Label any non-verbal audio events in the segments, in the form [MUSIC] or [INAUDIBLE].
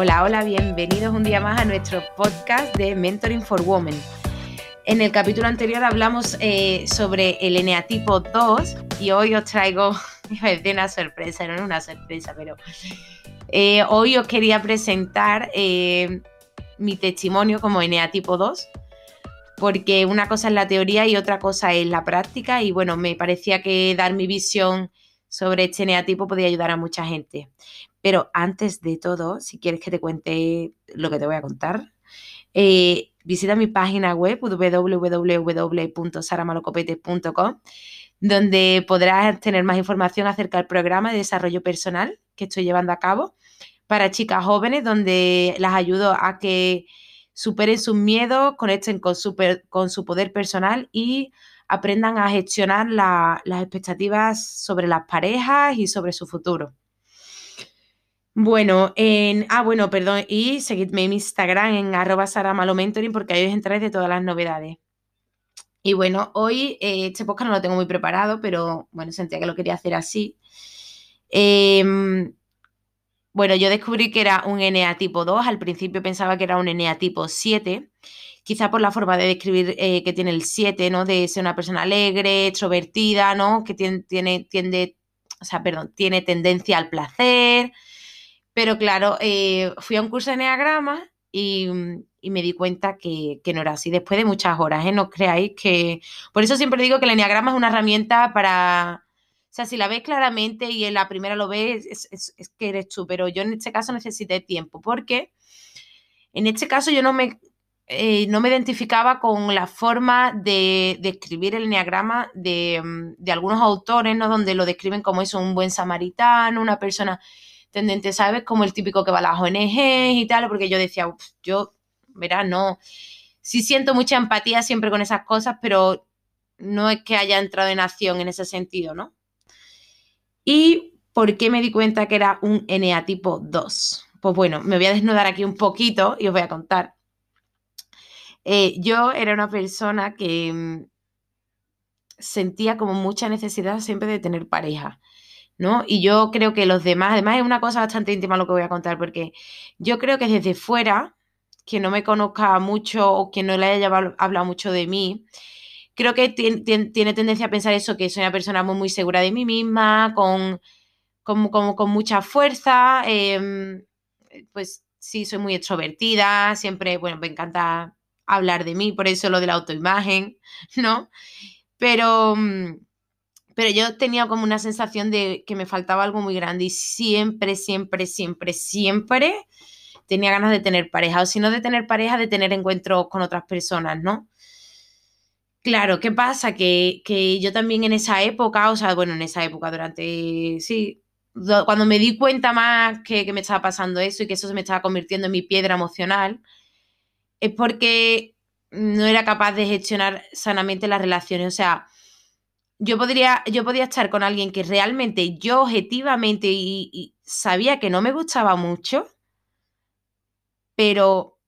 Hola, hola, bienvenidos un día más a nuestro podcast de Mentoring for Women. En el capítulo anterior hablamos eh, sobre el eneatipo 2 y hoy os traigo, [LAUGHS] una sorpresa, no es una sorpresa, pero eh, hoy os quería presentar eh, mi testimonio como eneatipo 2 porque una cosa es la teoría y otra cosa es la práctica y bueno, me parecía que dar mi visión sobre este eneatipo podía ayudar a mucha gente. Pero antes de todo, si quieres que te cuente lo que te voy a contar, eh, visita mi página web www.saramalocopete.com donde podrás tener más información acerca del programa de desarrollo personal que estoy llevando a cabo para chicas jóvenes, donde las ayudo a que superen sus miedos, conecten con su, con su poder personal y aprendan a gestionar las expectativas sobre las parejas y sobre su futuro. Bueno, en, ah, bueno, perdón, y seguidme en Instagram en arroba mentoring porque ahí os enteráis de todas las novedades. Y bueno, hoy eh, este podcast no lo tengo muy preparado, pero bueno, sentía que lo quería hacer así. Em, bueno, yo descubrí que era un NA tipo 2, al principio pensaba que era un NA tipo 7, quizá por la forma de describir eh, que tiene el 7, ¿no? De ser una persona alegre, extrovertida, ¿no? Que tiene, tiene, tiende, o sea, perdón, tiene tendencia al placer, pero claro, eh, fui a un curso de Enneagrama y, me di cuenta que, no era así. Después de muchas horas, ¿eh? No creáis que. Por eso siempre digo que el Enneagrama es una herramienta para. O sea, si la ves claramente y en la primera lo ves, es, que eres tú. Pero yo en este caso necesité tiempo, porque en este caso yo no me, eh, no me identificaba con la forma de, escribir el enneagrama de, de, algunos autores, ¿no? Donde lo describen como eso, un buen samaritano, una persona tendente, ¿sabes? Como el típico que va a las ONG y tal, porque yo decía, yo, verás, no, sí siento mucha empatía siempre con esas cosas, pero no es que haya entrado en acción en ese sentido, ¿no? ¿Y por qué me di cuenta que era un NA tipo 2? Pues bueno, me voy a desnudar aquí un poquito y os voy a contar. Eh, yo era una persona que mm, sentía como mucha necesidad siempre de tener pareja. ¿No? Y yo creo que los demás, además es una cosa bastante íntima lo que voy a contar, porque yo creo que desde fuera, que no me conozca mucho o que no le haya hablado mucho de mí, creo que tiene, tendencia a pensar eso, que soy una persona muy, muy segura de mí misma, con, con, con, mucha fuerza, em, pues sí, soy muy extrovertida, siempre, bueno, me encanta hablar de mí, por eso lo de la autoimagen, [LAUGHS] ¿no? Pero mm, pero yo tenía como una sensación de que me faltaba algo muy grande y siempre, siempre, siempre, siempre tenía ganas de tener pareja, o si no de tener pareja, de tener encuentros con otras personas, ¿no? Claro, ¿qué pasa? Que, yo también en esa época, o sea, bueno, en esa época, durante, sí, cuando me di cuenta más que, que me estaba pasando eso y que eso se me estaba convirtiendo en mi piedra emocional, es porque no era capaz de gestionar sanamente las relaciones, o sea, yo podría, yo podía estar con alguien que realmente yo objetivamente y, sabía que no me gustaba mucho, pero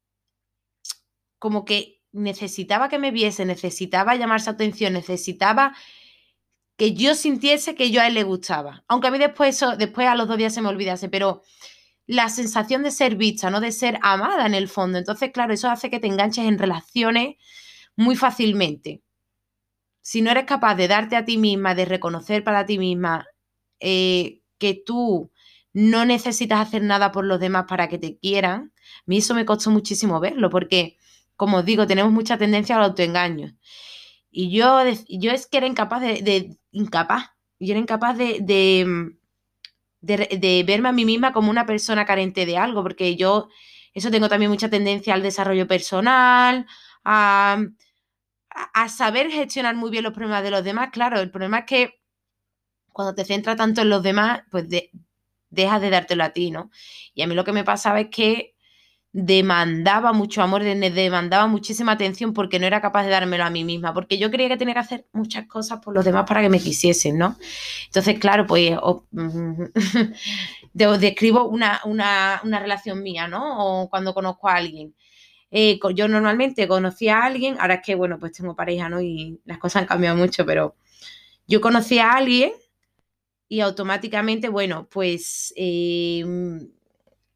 como que necesitaba que me viese, necesitaba llamar su atención, necesitaba que yo sintiese que yo a él le gustaba. Aunque a mí después, eso, después a los dos días se me olvidase, pero la sensación de ser vista, ¿no? De ser amada en el fondo. Entonces, claro, eso hace que te enganches en relaciones muy fácilmente si no eres capaz de darte a ti misma, de reconocer para ti misma eh, que tú no necesitas hacer nada por los demás para que te quieran, a mí eso me costó muchísimo verlo, porque, como os digo, tenemos mucha tendencia al autoengaño. Y yo, yo es que era incapaz de, incapaz, yo era incapaz de, de, de, verme a mí misma como una persona carente de algo, porque yo, eso tengo también mucha tendencia al desarrollo personal, a a, saber gestionar muy bien los problemas de los demás. Claro, el problema es que cuando te centras tanto en los demás, pues dejas de dártelo a ti, ¿no? Y a mí lo que me pasaba es que demandaba mucho amor, demandaba muchísima atención porque no era capaz de dármelo a mí misma, porque yo creía que tenía que hacer muchas cosas por los demás para que me quisiesen, ¿no? Entonces, claro, pues [LAUGHS] describo una, una, una relación mía, ¿no? O cuando conozco a alguien. Eh, yo normalmente conocía a alguien, ahora es que, bueno, pues tengo pareja, ¿no? Y las cosas han cambiado mucho, pero yo conocí a alguien y automáticamente, bueno, pues em,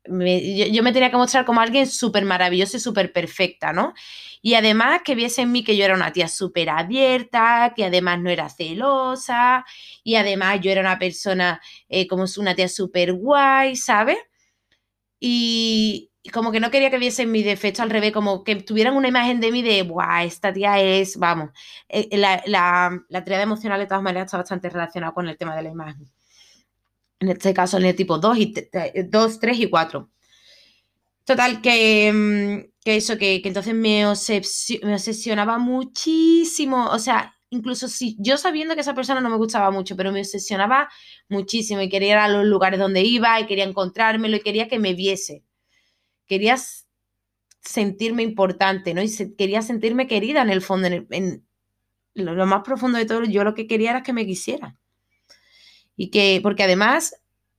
yo, me tenía que mostrar como alguien súper maravilloso y súper perfecta, ¿no? Y además que viese en mí que yo era una tía súper abierta, que además no era celosa, y además yo era una persona eh, como una tía súper guay, ¿sabes? Y, como que no quería que viesen mi defecto al revés, como que tuvieran una imagen de mí de, guau, esta tía es, vamos, eh, la, la, la emocional de todas maneras está bastante relacionada con el tema de la imagen. En este caso, en el tipo 2, y 2 3 y 4. Total, que, mm, que eso, que, entonces me, me obsesionaba muchísimo, o sea, incluso si yo sabiendo que esa persona no me gustaba mucho, pero me obsesionaba muchísimo y quería ir a los lugares donde iba y quería encontrármelo y quería que me viese quería sentirme importante, ¿no? Y quería sentirme querida en el fondo, en, lo, más profundo de todo, yo lo que quería era que me quisiera. Y que, porque además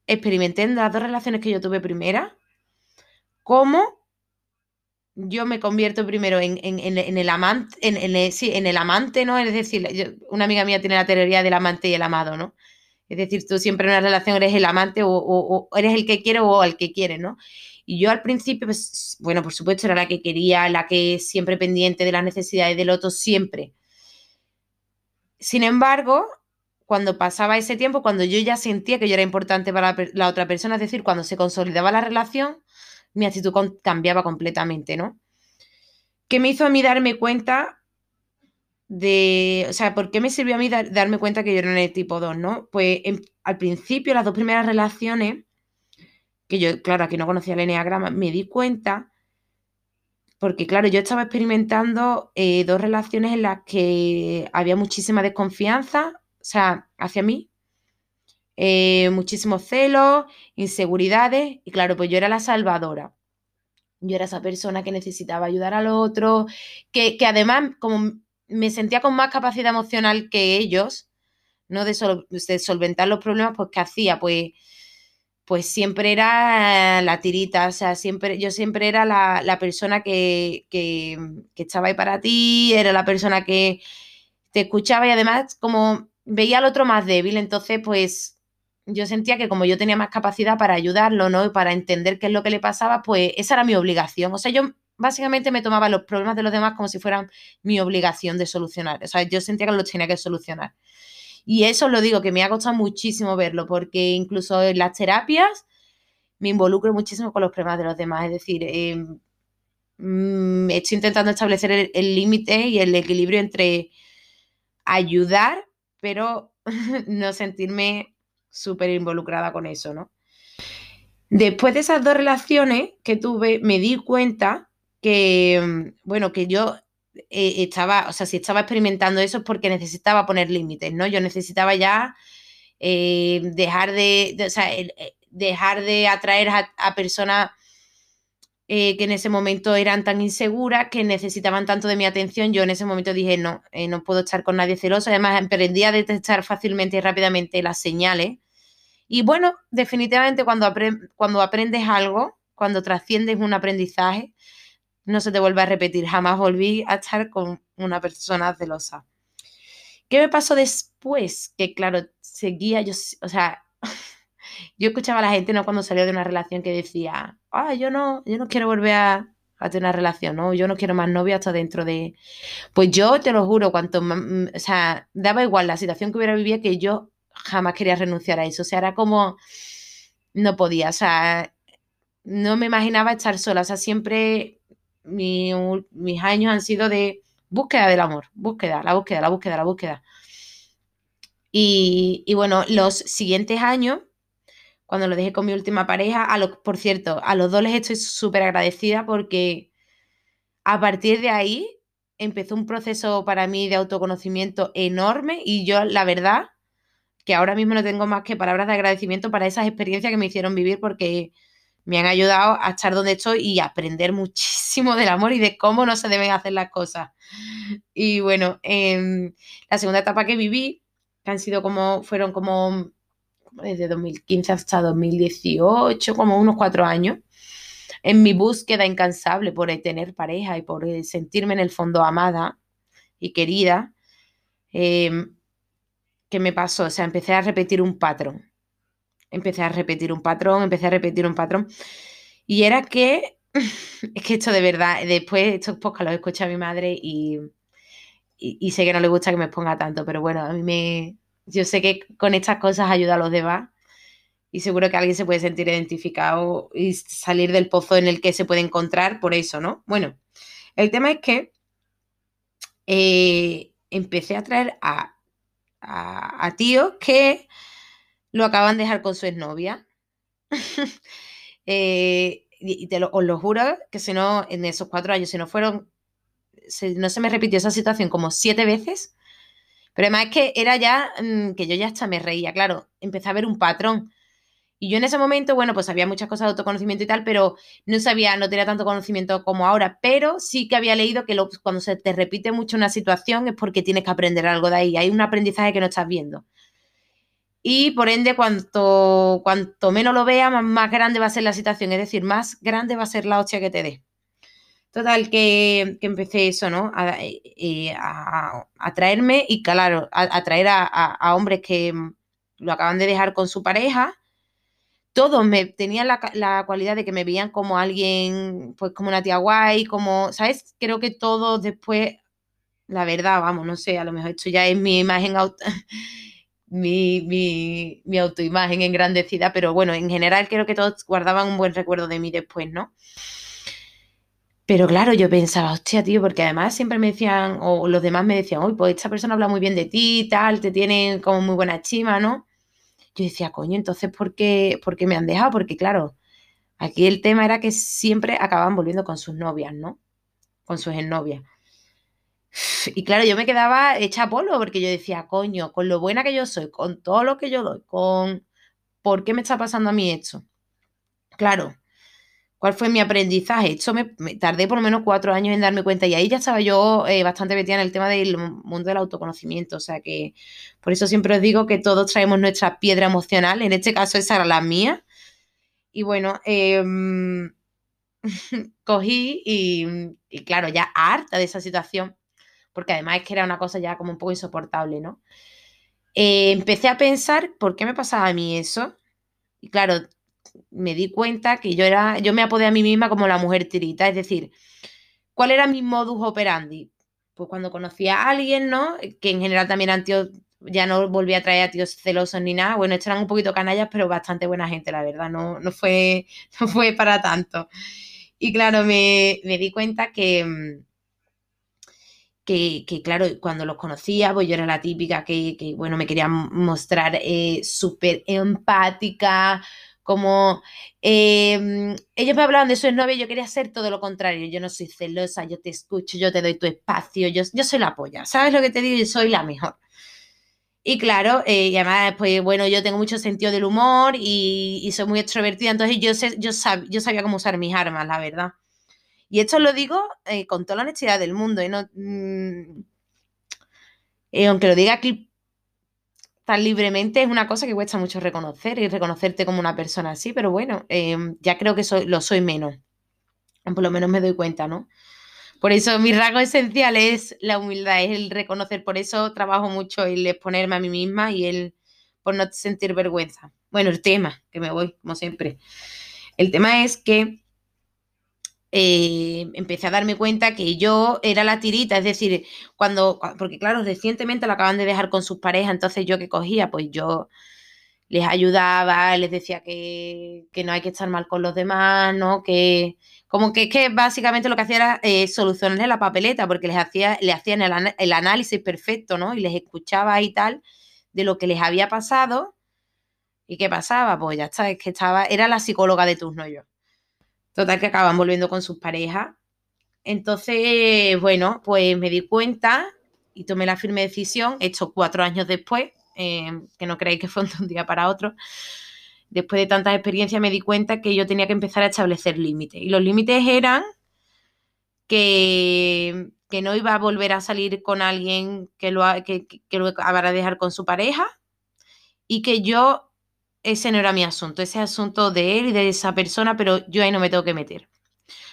experimenté en las dos relaciones que yo tuve primera, cómo yo me convierto primero en, el amante, sí, en el amante, ¿no? Es decir, una amiga mía tiene la teoría del amante y el amado, ¿no? Es decir, tú siempre en una relación eres el amante o, eres el que quiere o el que quiere, ¿no? Y yo al principio, pues, bueno, por supuesto, era la que quería, la que siempre pendiente de las necesidades del otro, siempre. Sin embargo, cuando pasaba ese tiempo, cuando yo ya sentía que yo era importante para la, otra persona, es decir, cuando se consolidaba la relación, mi actitud cambiaba completamente, ¿no? ¿Qué me hizo a mí darme cuenta de, o sea, ¿por qué me sirvió a mí darme cuenta que yo era el tipo 2, ¿no? Pues al principio, las dos primeras relaciones, que yo, claro, aquí no conocía el Enneagrama, me di cuenta, porque claro, yo estaba experimentando eh, dos relaciones en las que había muchísima desconfianza, o sea, hacia mí, eh, muchísimos celos, inseguridades, y claro, pues yo era la salvadora. Yo era esa persona que necesitaba ayudar al otro, que, además, como me sentía con más capacidad emocional que ellos, ¿no? De, de solventar los problemas, pues, ¿qué hacía? Pues pues siempre era la tirita, o sea, siempre, yo siempre era la, persona que, que, estaba ahí para ti, era la persona que te escuchaba y además como veía al otro más débil, entonces pues yo sentía que como yo tenía más capacidad para ayudarlo, ¿no? Y para entender qué es lo que le pasaba, pues esa era mi obligación. O sea, yo básicamente me tomaba los problemas de los demás como si fueran mi obligación de solucionar. O sea, yo sentía que los tenía que solucionar. Y eso lo digo, que me ha costado muchísimo verlo, porque incluso en las terapias me involucro muchísimo con los problemas de los demás. Es decir, em, mm, estoy intentando establecer el límite y el equilibrio entre ayudar, pero [LAUGHS] no sentirme súper involucrada con eso, ¿no? Después de esas dos relaciones que tuve, me di cuenta que, mm, bueno, que yo eh, estaba, o sea, si estaba experimentando eso es porque necesitaba poner límites, ¿no? Yo necesitaba ya eh, dejar de, eh, dejar de atraer a, personas que en ese momento eran tan inseguras, que necesitaban tanto de mi atención. Yo en ese momento dije, no, no puedo estar con nadie celoso. Además, aprendí a detectar fácilmente y rápidamente las señales. Y bueno, definitivamente cuando, cuando aprendes algo, cuando trasciendes un aprendizaje, no se te vuelve a repetir. Jamás volví a estar con una persona celosa. ¿Qué me pasó después? Que claro, seguía yo, o sea, [LAUGHS] yo escuchaba a la gente, ¿no? Cuando salió de una relación que decía, ah, yo no, yo no quiero volver a, tener una relación, ¿no? Yo no quiero más novia hasta dentro de... Pues yo te lo juro, cuanto más, mm, o sea, daba igual la situación que hubiera vivido que yo jamás quería renunciar a eso. O sea, era como, no podía, o sea, no me imaginaba estar sola, o sea, siempre mis años han sido de búsqueda del amor, búsqueda, la búsqueda, la búsqueda, la búsqueda. Y, bueno, los siguientes años, cuando lo dejé con mi última pareja, a lo, por cierto, a los dos les estoy súper agradecida porque a partir de ahí empezó un proceso para mí de autoconocimiento enorme y yo, la verdad, que ahora mismo no tengo más que palabras de agradecimiento para esas experiencias que me hicieron vivir porque me han ayudado a estar donde estoy y aprender muchísimo del amor y de cómo no se deben hacer las cosas. Y bueno, em, la segunda etapa que viví, que han sido como, fueron como desde 2015 hasta 2018, como unos cuatro años, en mi búsqueda incansable por tener pareja y por sentirme en el fondo amada y querida, em, ¿qué me pasó? O sea, empecé a repetir un patrón empecé a repetir un patrón, empecé a repetir un patrón. Y era que, es que esto de verdad, después estos podcast los escucha mi madre y, y, sé que no le gusta que me exponga tanto, pero bueno, a mí me, yo sé que con estas cosas ayuda a los demás y seguro que alguien se puede sentir identificado y salir del pozo en el que se puede encontrar por eso, ¿no? Bueno, el tema es que eh, empecé a traer a, a, tíos que lo acaban de dejar con su exnovia. [LAUGHS] eh, y te lo, os lo juro que si no, en esos cuatro años, si no fueron, no se me repitió esa situación como siete veces, pero además es que era ya, mm, que yo ya hasta me reía, claro, empecé a ver un patrón. Y yo en ese momento, bueno, pues había muchas cosas de autoconocimiento y tal, pero no sabía, no tenía tanto conocimiento como ahora, pero sí que había leído que cuando se te repite mucho una situación es porque tienes que aprender algo de ahí, hay un aprendizaje que no estás viendo. Y por ende, cuanto, cuanto menos lo veas, más, grande va a ser la situación, es decir, más grande va a ser la hostia que te dé. Total, que, empecé eso, ¿no? A, eh, traerme y, claro, a, traer a, hombres que lo acaban de dejar con su pareja todos me tenían la, cualidad de que me veían como alguien, pues como una tía guay, como, ¿sabes? Creo que todos después, la verdad, vamos, no sé, a lo mejor esto ya es mi imagen, auto, [LAUGHS] mi, mi, mi autoimagen engrandecida, pero bueno, en general creo que todos guardaban un buen recuerdo de mí después, ¿no? Pero claro, yo pensaba, hostia, tío, porque además siempre me decían, o los demás me decían, uy, pues esta persona habla muy bien de ti, tal, te tiene como muy buena estima, ¿no? yo decía, coño, entonces, ¿por qué, ¿por qué me han dejado? Porque claro, aquí el tema era que siempre acababan volviendo con sus novias, ¿no? Con sus exnovias. Y claro, yo me quedaba hecha polvo porque yo decía, coño, con lo buena que yo soy, con todo lo que yo doy, con por qué me está pasando a mí esto. Claro, ¿Cuál fue mi aprendizaje? Esto me, tardé por lo menos cuatro años en darme cuenta y ahí ya estaba yo eh, bastante metida en el tema del mundo del autoconocimiento. O sea que por eso siempre os digo que todos traemos nuestra piedra emocional. En este caso esa era la mía. Y bueno, em, [LAUGHS] cogí y, claro, ya harta de esa situación, porque además es que era una cosa ya como un poco insoportable, ¿no? Eh, empecé a pensar por qué me pasaba a mí eso. Y claro, me di cuenta que yo era, yo me apodé a mí misma como la mujer tirita, es decir, ¿cuál era mi modus operandi? Pues cuando conocía a alguien, ¿no? Que en general también eran tíos, ya no volví a traer a tíos celosos ni nada. Bueno, estos eran un poquito canallas, pero bastante buena gente, la verdad, no, no, fue, [LAUGHS] no fue para tanto. Y claro, me, di cuenta que, que, claro, cuando los conocía, pues yo era la típica que, bueno, me quería mostrar eh, súper empática, como em, ellos me hablaban de su exnovia y yo quería hacer todo lo contrario. Yo no soy celosa, yo te escucho, yo te doy tu espacio, yo, yo soy la polla. ¿Sabes lo que te digo? Yo soy la mejor. Y claro, eh, y además, pues bueno, yo tengo mucho sentido del humor y, soy muy extrovertida, entonces yo, sé, yo, yo sabía cómo usar mis armas, la verdad. Y esto lo digo eh, con toda la honestidad del mundo, y no, mm, eh, aunque lo diga aquí tan libremente es una cosa que cuesta mucho reconocer y reconocerte como una persona así, pero bueno, em, ya creo que soy, lo soy menos. Por lo menos me doy cuenta, ¿no? Por eso mi rasgo esencial es la humildad, es el reconocer. Por eso trabajo mucho el exponerme a mí misma y el por no sentir vergüenza. Bueno, el tema, que me voy, como siempre. El tema es que eh, empecé a darme cuenta que yo era la tirita, es decir, cuando, porque claro, recientemente lo acaban de dejar con sus parejas, entonces yo que cogía, pues yo les ayudaba, les decía que, no hay que estar mal con los demás, ¿no? Que como que es que básicamente lo que hacía era eh, solucionarles la papeleta, porque les hacía, le hacían el, el, análisis perfecto, ¿no? Y les escuchaba y tal de lo que les había pasado. ¿Y qué pasaba? Pues ya está, es que estaba, era la psicóloga de turno yo. Total, que acaban volviendo con sus parejas. Entonces, bueno, pues me di cuenta y tomé la firme decisión, hecho cuatro años después, eh, que no creéis que fue [LAUGHS] de un día para otro. Después de tantas experiencias me di cuenta que yo tenía que empezar a establecer límites. Y los límites eran que, que no iba a volver a salir con alguien que lo, que, que lo acabara de dejar con su pareja y que yo ese no era mi asunto, ese asunto de él y de esa persona, pero yo ahí no me tengo que meter.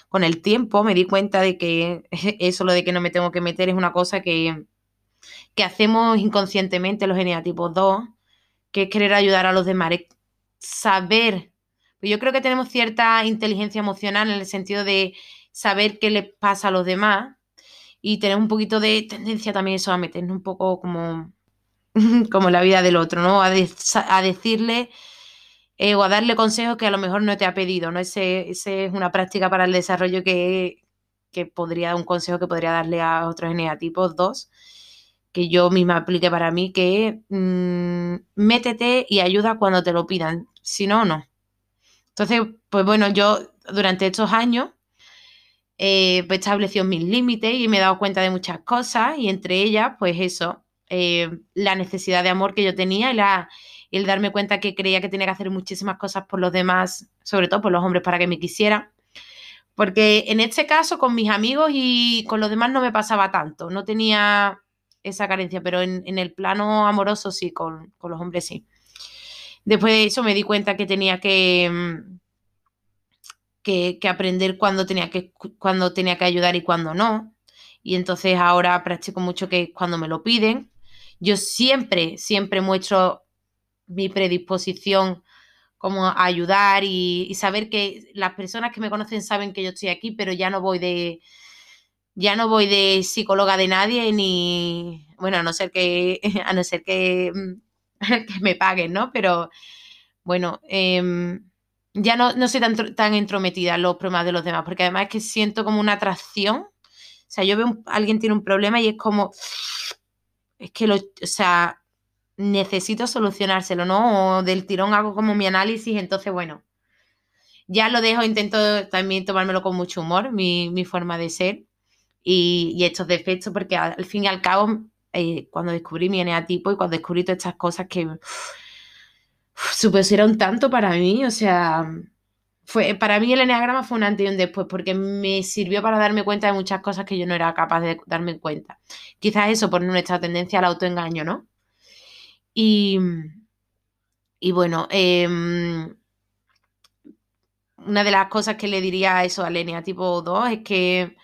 Con el tiempo me di cuenta de que [LAUGHS] eso, lo de que no me tengo que meter, es una cosa que, que hacemos inconscientemente los geneatipos 2, que es querer ayudar a los demás, saber, Pues yo creo que tenemos cierta inteligencia emocional en el sentido de saber qué le pasa a los demás y tener un poquito de tendencia también eso a meternos un poco como, [LAUGHS] como la vida del otro, ¿no? A, decirle eh, o a darle consejos que a lo mejor no te ha pedido, ¿no? Ese, es una práctica para el desarrollo que, que podría, un consejo que podría darle a otros eneatipos dos, que yo misma aplique para mí, que mm, métete y ayuda cuando te lo pidan, si no, no. Entonces, pues bueno, yo durante estos años eh, pues establecido mis límites y me he dado cuenta de muchas cosas y entre ellas, pues eso, eh, la necesidad de amor que yo tenía y el darme cuenta que creía que tenía que hacer muchísimas cosas por los demás, sobre todo por los hombres para que me quisieran. Porque en este caso con mis amigos y con los demás no me pasaba tanto, no tenía esa carencia, pero en, el plano amoroso sí, con, con los hombres sí. Después de eso me di cuenta que tenía que, mm, que, aprender cuándo tenía que, cuando tenía que ayudar y cuándo no. Y entonces ahora practico mucho que cuando me lo piden, yo siempre, siempre muestro mi predisposición como a ayudar y, saber que las personas que me conocen saben que yo estoy aquí, pero ya no voy de ya no voy de psicóloga de nadie ni bueno, a no ser que [LAUGHS] a no ser que mm, [LAUGHS] que me paguen, ¿no? Pero bueno, em, ya no, no soy tan, tan entrometida en los problemas de los demás, porque además es que siento como una atracción. O sea, yo veo alguien tiene un problema y es como, es que lo, o sea, necesito solucionárselo, ¿no? O del tirón hago como mi análisis, entonces, bueno, ya lo dejo, intento también tomármelo con mucho humor, mi, mi forma de ser y, y, estos defectos, porque al fin y al cabo eh, cuando descubrí mi eneatipo y cuando descubrí todas estas cosas que supusieron tanto para mí, o sea, fue, para mí el eneagrama fue un antes y un después porque me sirvió para darme cuenta de muchas cosas que yo no era capaz de darme cuenta. Quizás eso por nuestra tendencia al autoengaño, ¿no? Y, y bueno, em, una de las cosas que le diría a eso al eneatipo 2 es que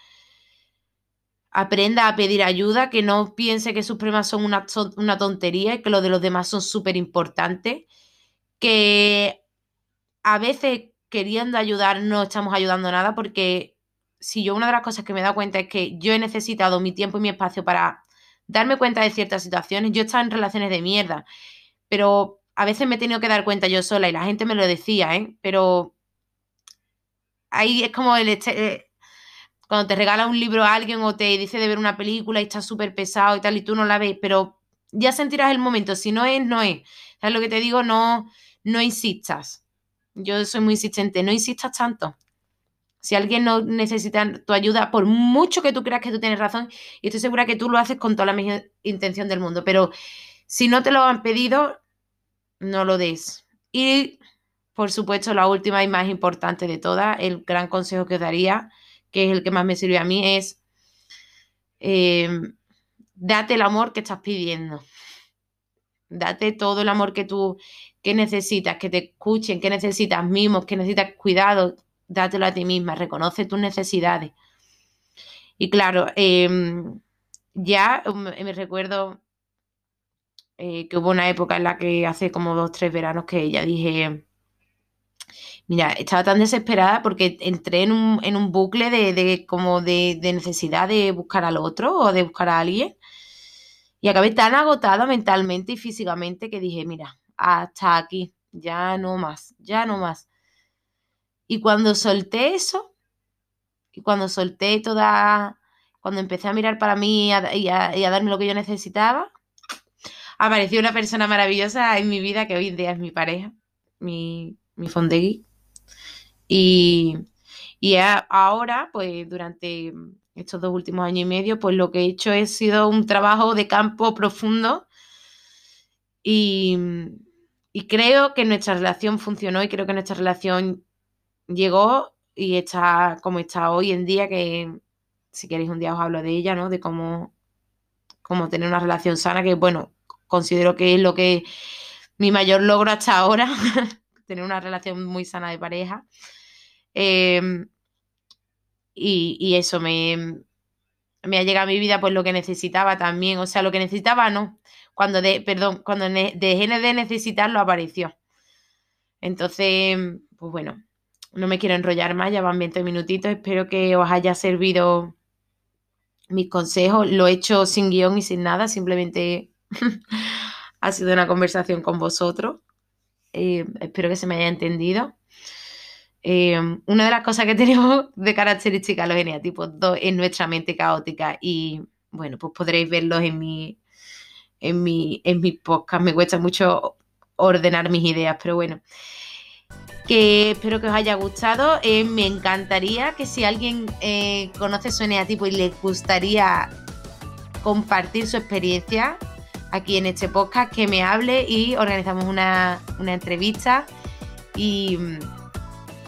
aprenda a pedir ayuda, que no piense que sus problemas son una, una tontería y que los de los demás son súper importantes, que a veces queriendo ayudar no estamos ayudando nada porque si yo una de las cosas que me he dado cuenta es que yo he necesitado mi tiempo y mi espacio para darme cuenta de ciertas situaciones, yo estaba en relaciones de mierda, pero a veces me he tenido que dar cuenta yo sola y la gente me lo decía, ¿eh? Pero ahí es como el, eh, cuando te regala un libro a alguien o te dice de ver una película y está súper pesado y tal y tú no la ves, pero ya sentirás el momento, si no es, no es. ¿Sabes lo que te digo? No, no insistas. Yo soy muy insistente, no insistas tanto. Si alguien no necesita tu ayuda, por mucho que tú creas que tú tienes razón, y estoy segura que tú lo haces con toda la mejor intención del mundo, pero si no te lo han pedido, no lo des. Y, por supuesto, la última y más importante de todas, el gran consejo que os daría que es el que más me sirve a mí, es em, date el amor que estás pidiendo. Date todo el amor que tú que necesitas, que te escuchen, que necesitas mimos, que necesitas cuidado, dátelo a ti misma, reconoce tus necesidades. Y claro, em, ya me recuerdo eh, que hubo una época en la que hace como dos, tres veranos que ya dije, Mira, estaba tan desesperada porque entré en un, bucle de, como de, necesidad de buscar al otro o de buscar a alguien. Y acabé tan agotada mentalmente y físicamente que dije, mira, hasta aquí, ya no más, ya no más. Y cuando solté eso, y cuando solté toda, cuando empecé a mirar para mí y a, darme lo que yo necesitaba, apareció una persona maravillosa en mi vida que hoy en día es mi pareja, mi, mi fondegui. Y, ahora, pues durante estos dos últimos años y medio, pues lo que he hecho ha sido un trabajo de campo profundo y, creo que nuestra relación funcionó y creo que nuestra relación llegó y está como está hoy en día, que si queréis un día os hablo de ella, ¿no? De cómo, cómo tener una relación sana, que bueno, considero que es lo que mi mayor logro hasta ahora, [LAUGHS] tener una relación muy sana de pareja. Em, y, eso me, me ha llegado a mi vida pues lo que necesitaba también. O sea, lo que necesitaba no. Cuando de, perdón, cuando de necesitarlo apareció. Entonces, pues bueno, no me quiero enrollar más, ya van 20 minutitos. Espero que os haya servido mis consejos. Lo he hecho sin guion y sin nada, simplemente [LAUGHS] ha sido una conversación con vosotros. Eh, espero que se me haya entendido. Eh, una de las cosas que [LAUGHS] tenemos de característica los eneatipos 2 es nuestra mente caótica y bueno, pues podréis verlos en mi, en mi, en mi podcast. Me cuesta mucho ordenar mis ideas, pero bueno. Que espero que os haya gustado. Eh, me encantaría que si alguien conoce su eneatipo y le gustaría compartir su experiencia, aquí en este podcast, que me hable y organizamos una, entrevista. Y,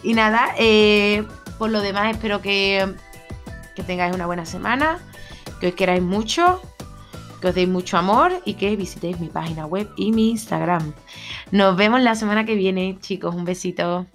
y nada, eh, por lo demás espero que, que tengáis una buena semana, que os queráis mucho, que os deis mucho amor y que visitéis mi página web y mi Instagram. Nos vemos la semana que viene, chicos. Un besito.